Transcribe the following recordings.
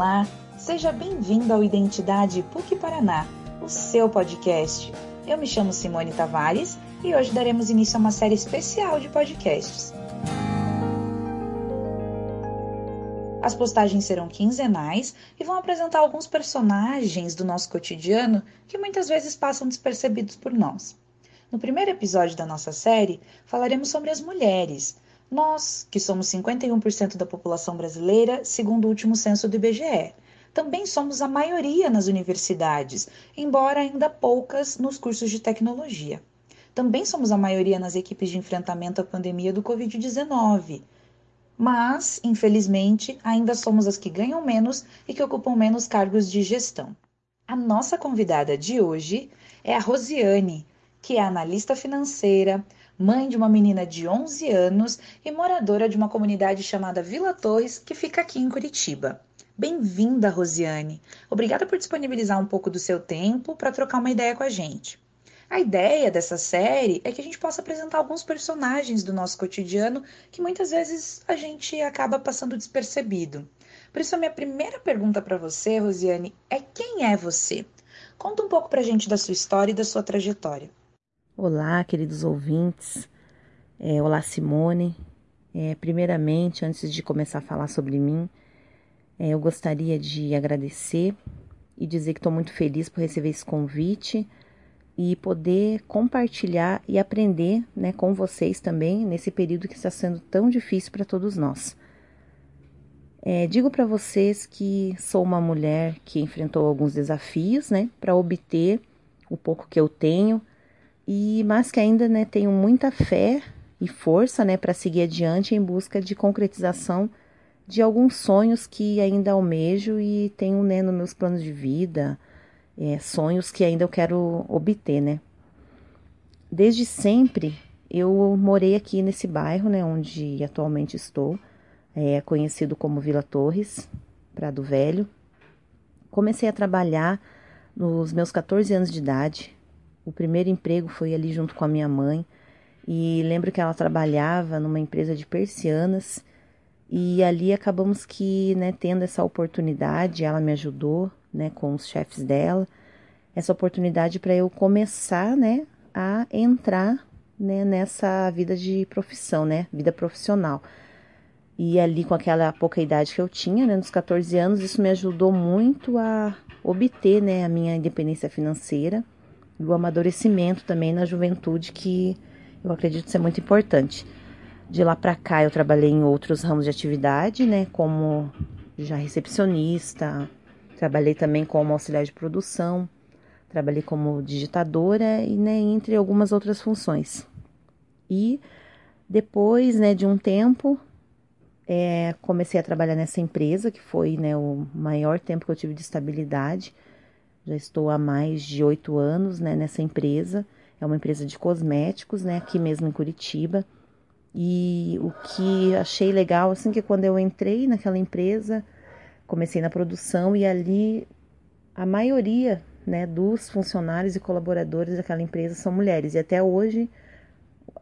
Olá, seja bem-vindo ao Identidade PUC Paraná, o seu podcast. Eu me chamo Simone Tavares e hoje daremos início a uma série especial de podcasts. As postagens serão quinzenais e vão apresentar alguns personagens do nosso cotidiano que muitas vezes passam despercebidos por nós. No primeiro episódio da nossa série, falaremos sobre as mulheres. Nós, que somos 51% da população brasileira, segundo o último censo do IBGE. Também somos a maioria nas universidades, embora ainda poucas nos cursos de tecnologia. Também somos a maioria nas equipes de enfrentamento à pandemia do Covid-19. Mas, infelizmente, ainda somos as que ganham menos e que ocupam menos cargos de gestão. A nossa convidada de hoje é a Rosiane, que é analista financeira, mãe de uma menina de 11 anos e moradora de uma comunidade chamada Vila Torres, que fica aqui em Curitiba. Bem-vinda, Rosiane. Obrigada por disponibilizar um pouco do seu tempo para trocar uma ideia com a gente. A ideia dessa série é que a gente possa apresentar alguns personagens do nosso cotidiano que muitas vezes a gente acaba passando despercebido. Por isso, a minha primeira pergunta para você, Rosiane, é quem é você? Conta um pouco para a gente da sua história e da sua trajetória. Olá, queridos ouvintes. É, olá, Simone. É, primeiramente, antes de começar a falar sobre mim, é, eu gostaria de agradecer e dizer que estou muito feliz por receber esse convite e poder compartilhar e aprender né, com vocês também nesse período que está sendo tão difícil para todos nós. É, digo para vocês que sou uma mulher que enfrentou alguns desafios né, para obter o pouco que eu tenho e mas que ainda né, tenho muita fé e força né, para seguir adiante em busca de concretização de alguns sonhos que ainda almejo e tenho né, nos meus planos de vida, é, sonhos que ainda eu quero obter, né? Desde sempre eu morei aqui nesse bairro, né, onde atualmente estou, é conhecido como Vila Torres, Prado Velho. Comecei a trabalhar nos meus 14 anos de idade, o primeiro emprego foi ali junto com a minha mãe. E lembro que ela trabalhava numa empresa de persianas. E ali acabamos que, né, tendo essa oportunidade, ela me ajudou, né, com os chefes dela, essa oportunidade para eu começar, né, a entrar, né, nessa vida de profissão, né, vida profissional. E ali com aquela pouca idade que eu tinha, né, nos 14 anos, isso me ajudou muito a obter, né, a minha independência financeira do amadurecimento também na juventude, que eu acredito ser muito importante. De lá para cá eu trabalhei em outros ramos de atividade, né, como já recepcionista, trabalhei também como auxiliar de produção, trabalhei como digitadora e né, entre algumas outras funções. E depois, né, de um tempo, é, comecei a trabalhar nessa empresa, que foi né, o maior tempo que eu tive de estabilidade. Já estou há mais de oito anos né, nessa empresa. É uma empresa de cosméticos, né, aqui mesmo em Curitiba. E o que achei legal, assim, que quando eu entrei naquela empresa, comecei na produção e ali a maioria, né, dos funcionários e colaboradores daquela empresa são mulheres. E até hoje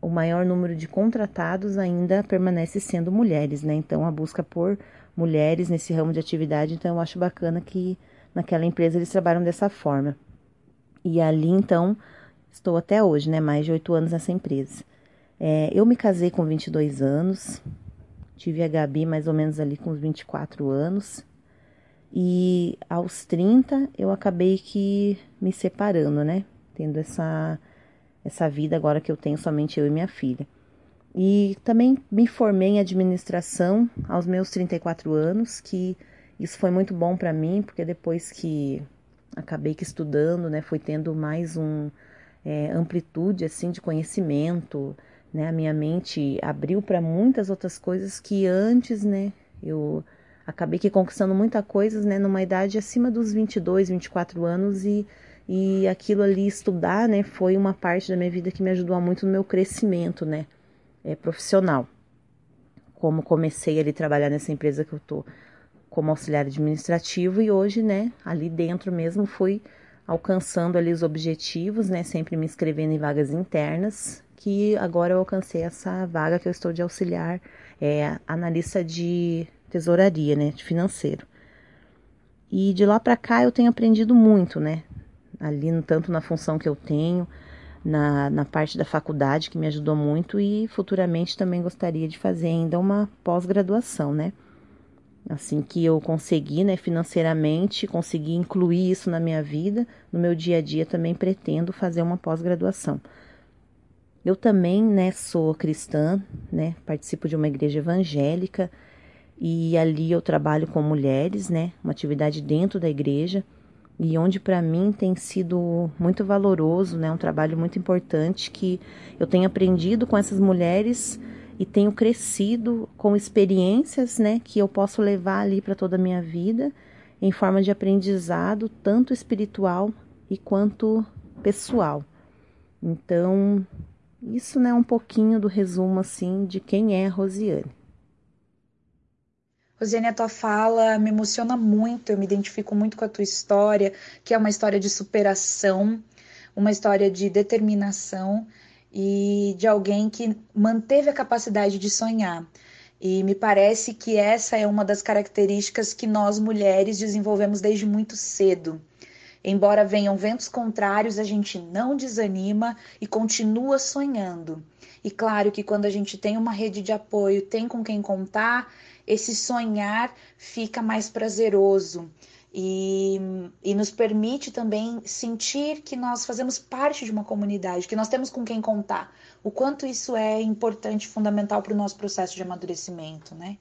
o maior número de contratados ainda permanece sendo mulheres, né? Então a busca por mulheres nesse ramo de atividade, então eu acho bacana que naquela empresa eles trabalham dessa forma. E ali então estou até hoje, né? Mais de oito anos nessa empresa. É, eu me casei com 22 anos, tive a Gabi mais ou menos ali com uns 24 anos. E aos 30 eu acabei que me separando, né? Tendo essa, essa vida agora que eu tenho somente eu e minha filha. E também me formei em administração aos meus 34 anos, que isso foi muito bom para mim, porque depois que acabei que estudando, né, fui tendo mais um é, amplitude assim de conhecimento, né, a minha mente abriu para muitas outras coisas que antes, né, eu acabei que conquistando muita coisas, né, numa idade acima dos 22, 24 anos e e aquilo ali estudar, né, foi uma parte da minha vida que me ajudou muito no meu crescimento, né, é, profissional. Como comecei ali a trabalhar nessa empresa que eu tô como auxiliar administrativo e hoje, né, ali dentro mesmo fui alcançando ali os objetivos, né, sempre me inscrevendo em vagas internas, que agora eu alcancei essa vaga que eu estou de auxiliar, é analista de tesouraria, né, de financeiro. E de lá para cá eu tenho aprendido muito, né? Ali, tanto na função que eu tenho, na, na parte da faculdade, que me ajudou muito, e futuramente também gostaria de fazer ainda uma pós-graduação, né? Assim que eu conseguir, né, financeiramente, conseguir incluir isso na minha vida, no meu dia a dia também pretendo fazer uma pós-graduação. Eu também, né, sou cristã, né, participo de uma igreja evangélica e ali eu trabalho com mulheres, né, uma atividade dentro da igreja e onde para mim tem sido muito valoroso, né, um trabalho muito importante que eu tenho aprendido com essas mulheres e tenho crescido com experiências, né, que eu posso levar ali para toda a minha vida em forma de aprendizado, tanto espiritual e quanto pessoal. Então, isso né, é um pouquinho do resumo assim de quem é Rosiane. Rosiane, a tua fala me emociona muito, eu me identifico muito com a tua história, que é uma história de superação, uma história de determinação e de alguém que manteve a capacidade de sonhar. E me parece que essa é uma das características que nós mulheres desenvolvemos desde muito cedo. Embora venham ventos contrários, a gente não desanima e continua sonhando. E claro que quando a gente tem uma rede de apoio, tem com quem contar, esse sonhar fica mais prazeroso e, e nos permite também sentir que nós fazemos parte de uma comunidade, que nós temos com quem contar. O quanto isso é importante, fundamental para o nosso processo de amadurecimento, né?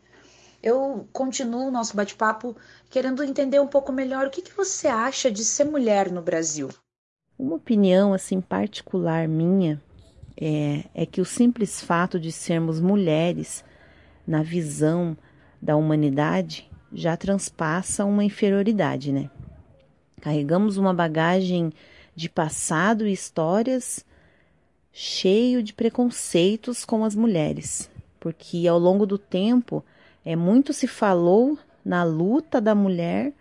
Eu continuo o nosso bate-papo querendo entender um pouco melhor o que, que você acha de ser mulher no Brasil. Uma opinião assim particular minha é, é que o simples fato de sermos mulheres na visão da humanidade já transpassa uma inferioridade, né? Carregamos uma bagagem de passado e histórias cheio de preconceitos com as mulheres, porque ao longo do tempo é muito se falou na luta da mulher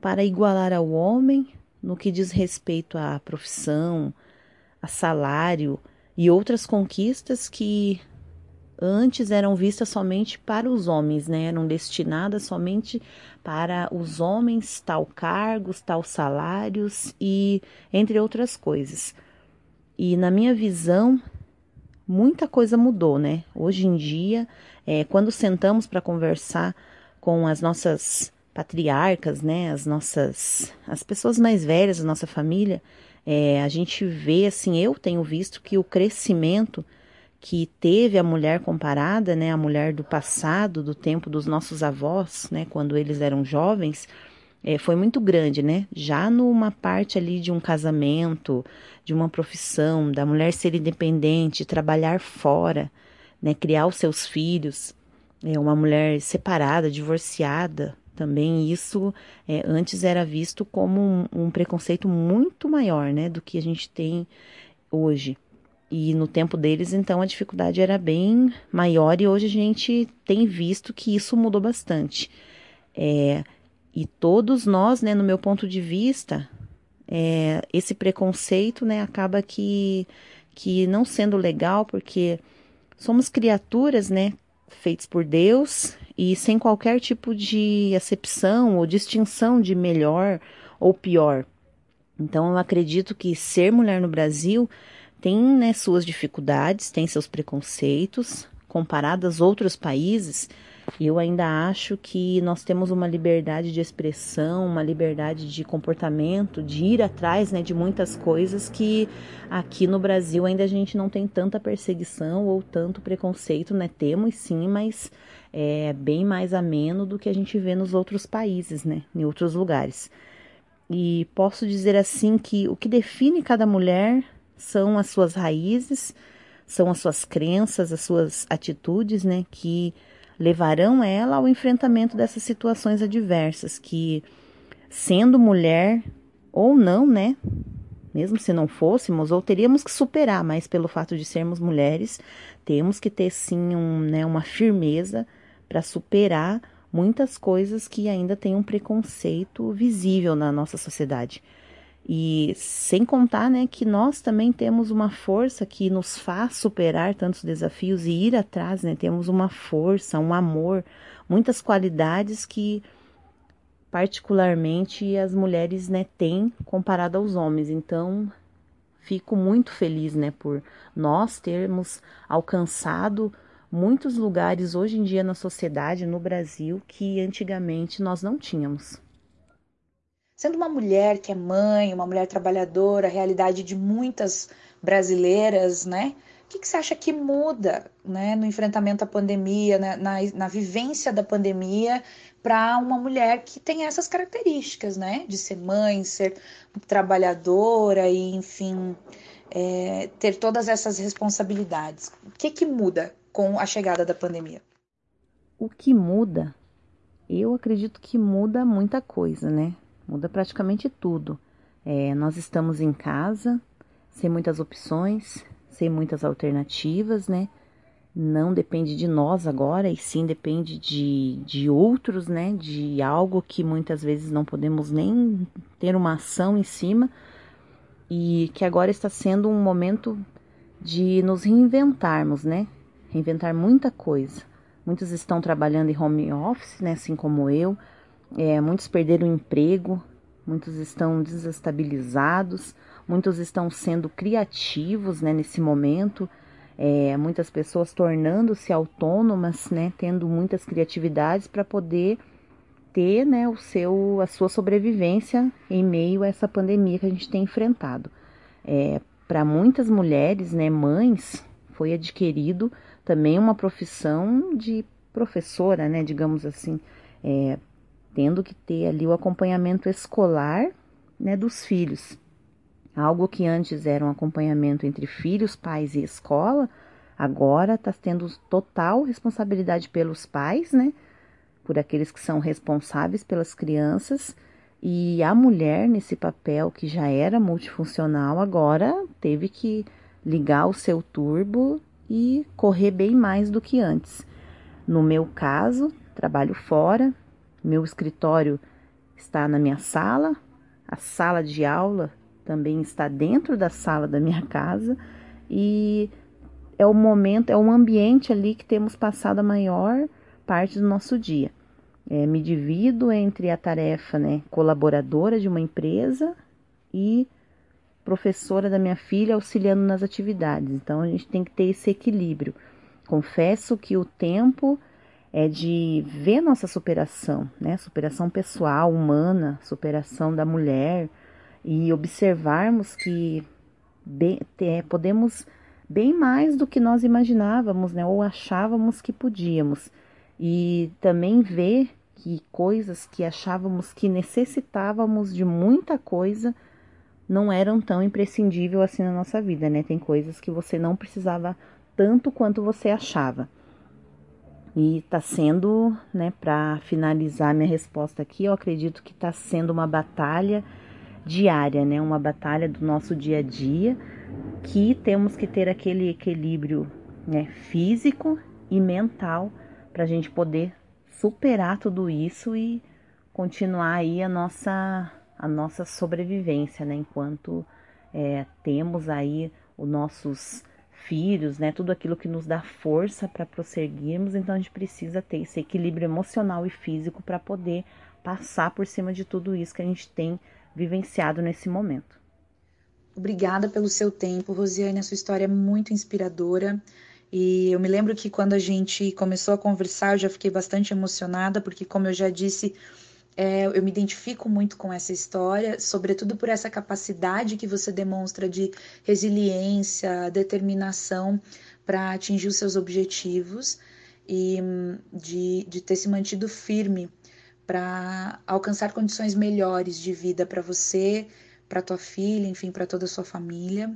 para igualar ao homem no que diz respeito à profissão, a salário e outras conquistas que antes eram vistas somente para os homens, né? Eram destinadas somente para os homens, tal cargos, tal salários e entre outras coisas. E na minha visão, muita coisa mudou, né? Hoje em dia, é, quando sentamos para conversar com as nossas patriarcas, né? As nossas, as pessoas mais velhas da nossa família, é, a gente vê assim, eu tenho visto que o crescimento que teve a mulher comparada, né, a mulher do passado, do tempo dos nossos avós, né, quando eles eram jovens, é, foi muito grande, né? Já numa parte ali de um casamento, de uma profissão, da mulher ser independente, trabalhar fora, né, criar os seus filhos, é, uma mulher separada, divorciada, também isso é, antes era visto como um, um preconceito muito maior, né, do que a gente tem hoje. E no tempo deles, então, a dificuldade era bem maior e hoje a gente tem visto que isso mudou bastante. É, e todos nós, né, no meu ponto de vista, é, esse preconceito, né, acaba que, que não sendo legal, porque somos criaturas, né, feitas por Deus e sem qualquer tipo de acepção ou distinção de melhor ou pior. Então, eu acredito que ser mulher no Brasil tem né, suas dificuldades, tem seus preconceitos, comparadas a outros países, eu ainda acho que nós temos uma liberdade de expressão, uma liberdade de comportamento, de ir atrás né, de muitas coisas que aqui no Brasil ainda a gente não tem tanta perseguição ou tanto preconceito, né? Temos sim, mas é bem mais ameno do que a gente vê nos outros países, né? Em outros lugares. E posso dizer assim que o que define cada mulher são as suas raízes, são as suas crenças, as suas atitudes, né, que levarão ela ao enfrentamento dessas situações adversas que, sendo mulher ou não, né, mesmo se não fôssemos, ou teríamos que superar, mas pelo fato de sermos mulheres, temos que ter sim um, né, uma firmeza para superar muitas coisas que ainda têm um preconceito visível na nossa sociedade. E sem contar, né, que nós também temos uma força que nos faz superar tantos desafios e ir atrás, né? Temos uma força, um amor, muitas qualidades que particularmente as mulheres né, têm comparado aos homens. Então, fico muito feliz né, por nós termos alcançado muitos lugares hoje em dia na sociedade, no Brasil, que antigamente nós não tínhamos. Sendo uma mulher que é mãe, uma mulher trabalhadora, a realidade de muitas brasileiras, né? O que, que você acha que muda né, no enfrentamento à pandemia, né, na, na vivência da pandemia, para uma mulher que tem essas características, né? De ser mãe, ser trabalhadora e, enfim, é, ter todas essas responsabilidades. O que, que muda com a chegada da pandemia? O que muda? Eu acredito que muda muita coisa, né? Muda praticamente tudo. É, nós estamos em casa, sem muitas opções, sem muitas alternativas, né? Não depende de nós agora, e sim depende de, de outros, né? De algo que muitas vezes não podemos nem ter uma ação em cima, e que agora está sendo um momento de nos reinventarmos, né? Reinventar muita coisa. Muitos estão trabalhando em home office, né? Assim como eu. É, muitos perderam o emprego, muitos estão desestabilizados, muitos estão sendo criativos né, nesse momento, é, muitas pessoas tornando-se autônomas, né, tendo muitas criatividades para poder ter né, o seu, a sua sobrevivência em meio a essa pandemia que a gente tem enfrentado. É, para muitas mulheres, né, mães, foi adquirido também uma profissão de professora, né, digamos assim, é, tendo que ter ali o acompanhamento escolar né, dos filhos. Algo que antes era um acompanhamento entre filhos, pais e escola, agora está tendo total responsabilidade pelos pais, né? Por aqueles que são responsáveis pelas crianças. E a mulher, nesse papel que já era multifuncional, agora teve que ligar o seu turbo e correr bem mais do que antes. No meu caso, trabalho fora, meu escritório está na minha sala, a sala de aula também está dentro da sala da minha casa e é o momento, é um ambiente ali que temos passado a maior parte do nosso dia. É, me divido entre a tarefa né, colaboradora de uma empresa e professora da minha filha auxiliando nas atividades. Então a gente tem que ter esse equilíbrio. Confesso que o tempo é de ver nossa superação, né? Superação pessoal, humana, superação da mulher e observarmos que bem, é, podemos bem mais do que nós imaginávamos, né? Ou achávamos que podíamos. E também ver que coisas que achávamos que necessitávamos de muita coisa não eram tão imprescindível assim na nossa vida, né? Tem coisas que você não precisava tanto quanto você achava. E está sendo, né, para finalizar minha resposta aqui, eu acredito que está sendo uma batalha diária, né, uma batalha do nosso dia a dia, que temos que ter aquele equilíbrio né, físico e mental para a gente poder superar tudo isso e continuar aí a nossa, a nossa sobrevivência, né, enquanto é, temos aí os nossos filhos, né? Tudo aquilo que nos dá força para prosseguirmos. Então a gente precisa ter esse equilíbrio emocional e físico para poder passar por cima de tudo isso que a gente tem vivenciado nesse momento. Obrigada pelo seu tempo, Rosiane. A sua história é muito inspiradora. E eu me lembro que quando a gente começou a conversar, eu já fiquei bastante emocionada, porque, como eu já disse, é, eu me identifico muito com essa história, sobretudo por essa capacidade que você demonstra de resiliência, determinação para atingir os seus objetivos e de, de ter se mantido firme para alcançar condições melhores de vida para você, para tua filha, enfim, para toda a sua família.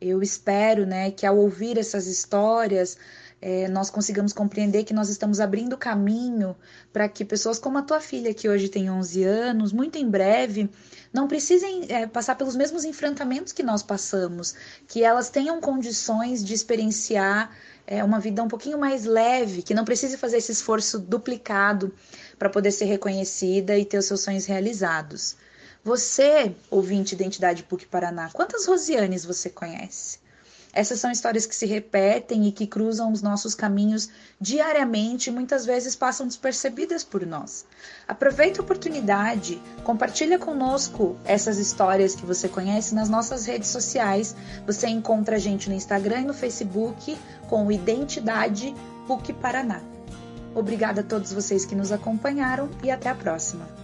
Eu espero, né, que ao ouvir essas histórias, é, nós consigamos compreender que nós estamos abrindo caminho para que pessoas como a tua filha, que hoje tem 11 anos, muito em breve, não precisem é, passar pelos mesmos enfrentamentos que nós passamos, que elas tenham condições de experienciar é, uma vida um pouquinho mais leve, que não precise fazer esse esforço duplicado para poder ser reconhecida e ter os seus sonhos realizados. Você, ouvinte da Identidade PUC Paraná, quantas Rosianes você conhece? Essas são histórias que se repetem e que cruzam os nossos caminhos diariamente e muitas vezes passam despercebidas por nós. Aproveita a oportunidade, compartilha conosco essas histórias que você conhece nas nossas redes sociais. Você encontra a gente no Instagram e no Facebook com Identidade PUC Paraná. Obrigada a todos vocês que nos acompanharam e até a próxima.